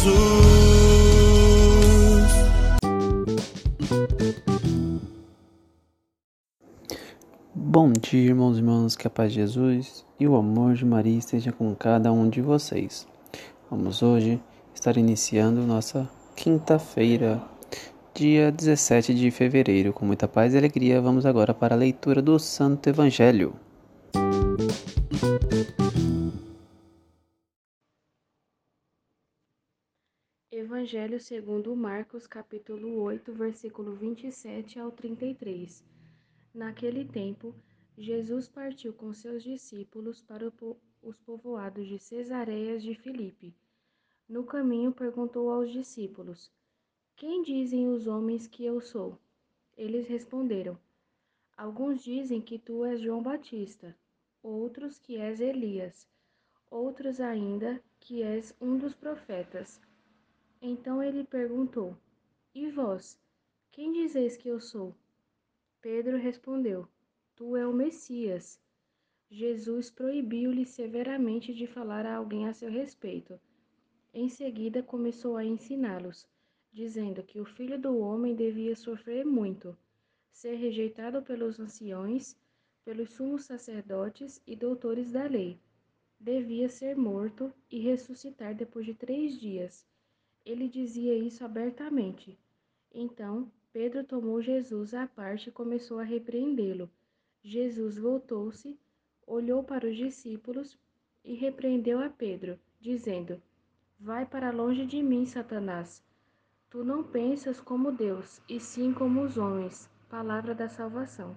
Jesus. Bom dia, irmãos e irmãs, que a paz de Jesus e o amor de Maria esteja com cada um de vocês. Vamos hoje estar iniciando nossa quinta-feira, dia 17 de fevereiro. Com muita paz e alegria, vamos agora para a leitura do Santo Evangelho. Evangelho segundo Marcos, capítulo 8, versículo 27 ao 33. Naquele tempo, Jesus partiu com seus discípulos para os povoados de Cesareias de Filipe. No caminho perguntou aos discípulos: Quem dizem os homens que eu sou? Eles responderam: Alguns dizem que tu és João Batista, outros que és Elias, outros ainda que és um dos profetas. Então ele perguntou: E vós, quem dizeis que eu sou? Pedro respondeu: Tu é o Messias. Jesus proibiu-lhe severamente de falar a alguém a seu respeito. Em seguida começou a ensiná-los, dizendo que o filho do homem devia sofrer muito, ser rejeitado pelos anciões, pelos sumos sacerdotes e doutores da lei. Devia ser morto e ressuscitar depois de três dias. Ele dizia isso abertamente. Então Pedro tomou Jesus à parte e começou a repreendê-lo. Jesus voltou-se, olhou para os discípulos e repreendeu a Pedro, dizendo: Vai para longe de mim, Satanás. Tu não pensas como Deus, e sim como os homens. Palavra da salvação.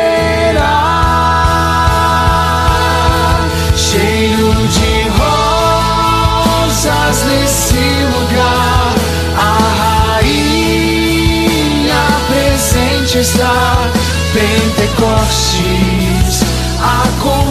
gente está Pentecostes. Acontece.